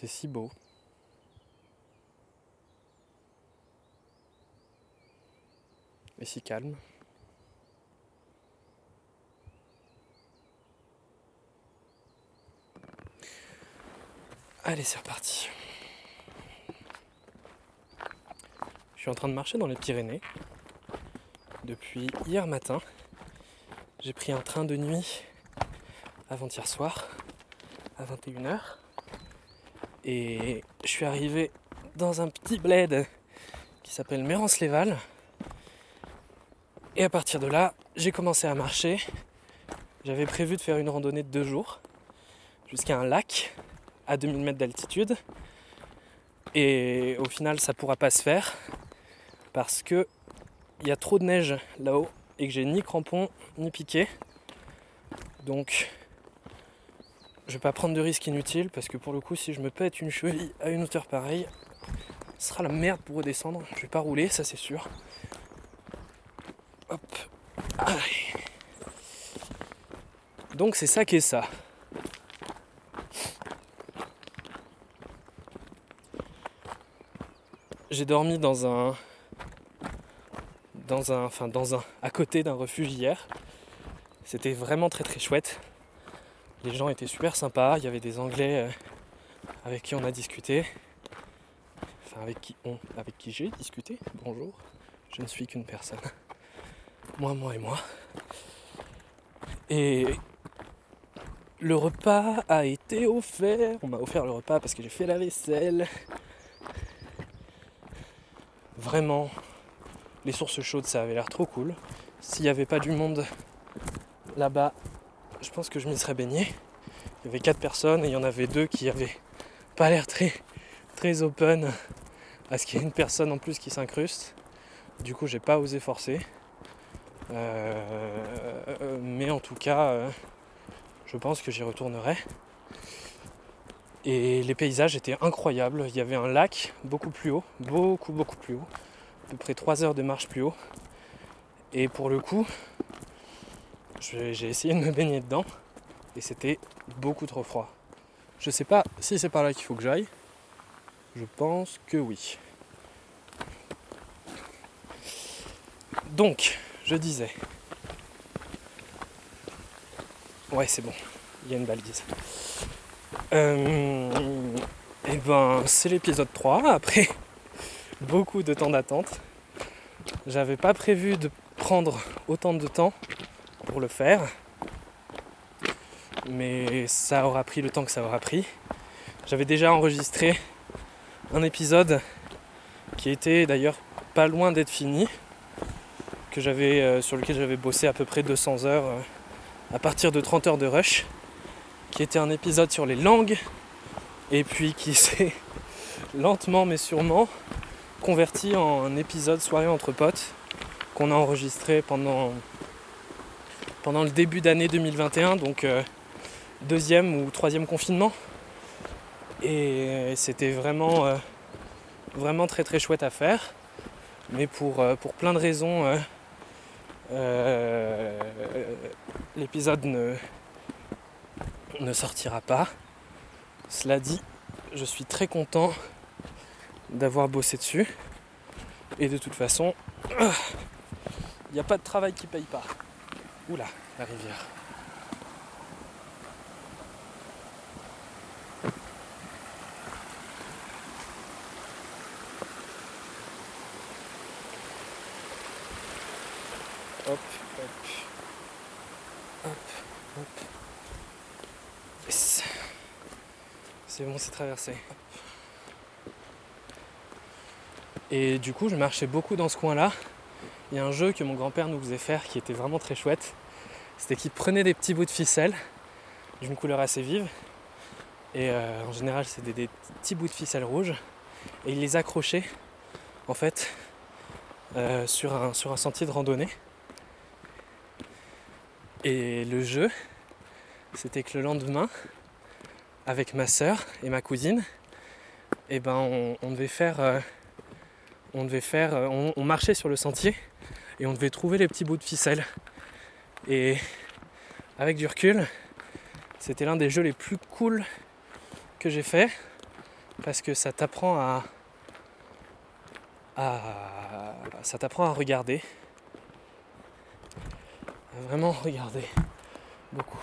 C'est si beau. Et si calme. Allez, c'est reparti. Je suis en train de marcher dans les Pyrénées depuis hier matin. J'ai pris un train de nuit avant-hier soir à 21h et je suis arrivé dans un petit bled qui s'appelle Mérance-les-Valles. Et à partir de là, j'ai commencé à marcher. J'avais prévu de faire une randonnée de deux jours jusqu'à un lac à 2000 mètres d'altitude. Et au final, ça pourra pas se faire parce que il y a trop de neige là-haut et que j'ai ni crampons ni piqué. Donc, je vais pas prendre de risques inutiles parce que pour le coup, si je me pète une cheville à une hauteur pareille, ce sera la merde pour redescendre. Je vais pas rouler, ça c'est sûr. Hop. Allez. Donc c'est ça qui est ça. J'ai dormi dans un dans un enfin dans un à côté d'un refuge hier. C'était vraiment très très chouette. Les gens étaient super sympas, il y avait des anglais euh, avec qui on a discuté. Enfin avec qui on avec qui j'ai discuté. Bonjour. Je ne suis qu'une personne. Moi, moi et moi. Et le repas a été offert. On m'a offert le repas parce que j'ai fait la vaisselle. Vraiment, les sources chaudes, ça avait l'air trop cool. S'il n'y avait pas du monde là-bas, je pense que je m'y serais baigné. Il y avait quatre personnes et il y en avait deux qui avaient pas l'air très, très open à ce qu'il y ait une personne en plus qui s'incruste. Du coup, j'ai pas osé forcer. Euh, mais en tout cas, euh, je pense que j'y retournerai. Et les paysages étaient incroyables. Il y avait un lac beaucoup plus haut, beaucoup beaucoup plus haut, à peu près 3 heures de marche plus haut. Et pour le coup, j'ai essayé de me baigner dedans et c'était beaucoup trop froid. Je sais pas si c'est par là qu'il faut que j'aille. Je pense que oui. Donc, je disais. Ouais, c'est bon. Il y a une balise. Euh, et ben, c'est l'épisode 3. Après beaucoup de temps d'attente. J'avais pas prévu de prendre autant de temps pour le faire. Mais ça aura pris le temps que ça aura pris. J'avais déjà enregistré un épisode qui était d'ailleurs pas loin d'être fini que j'avais, euh, sur lequel j'avais bossé à peu près 200 heures euh, à partir de 30 heures de rush, qui était un épisode sur les langues, et puis qui s'est lentement mais sûrement converti en un épisode soirée entre potes qu'on a enregistré pendant, pendant le début d'année 2021, donc euh, deuxième ou troisième confinement. Et c'était vraiment, vraiment très très chouette à faire. Mais pour, plein de raisons euh, l'épisode ne, ne sortira pas. Cela dit, je suis très content d'avoir bossé dessus. Et de toute façon, il n'y a pas de travail qui paye pas. Oula, la rivière. Hop, hop. Hop, hop. C'est bon, c'est traversé. Et du coup, je marchais beaucoup dans ce coin-là. Il y a un jeu que mon grand-père nous faisait faire qui était vraiment très chouette. C'était qu'il prenait des petits bouts de ficelle d'une couleur assez vive. Et euh, en général, c'est des, petits bouts de ficelle rouge. Et il les accrochait, en fait, euh, sur, un, sur un sentier de randonnée. Et le jeu, c'était que le lendemain, avec ma soeur et ma cousine, eh ben on, devait faire, euh, on devait faire, on, marchait sur le sentier et on devait trouver les petits bouts de ficelle. Et avec du recul, c'était l'un des jeux les plus cool que j'ai fait parce que ça t'apprend à, ça t'apprend à regarder, vraiment regarder beaucoup.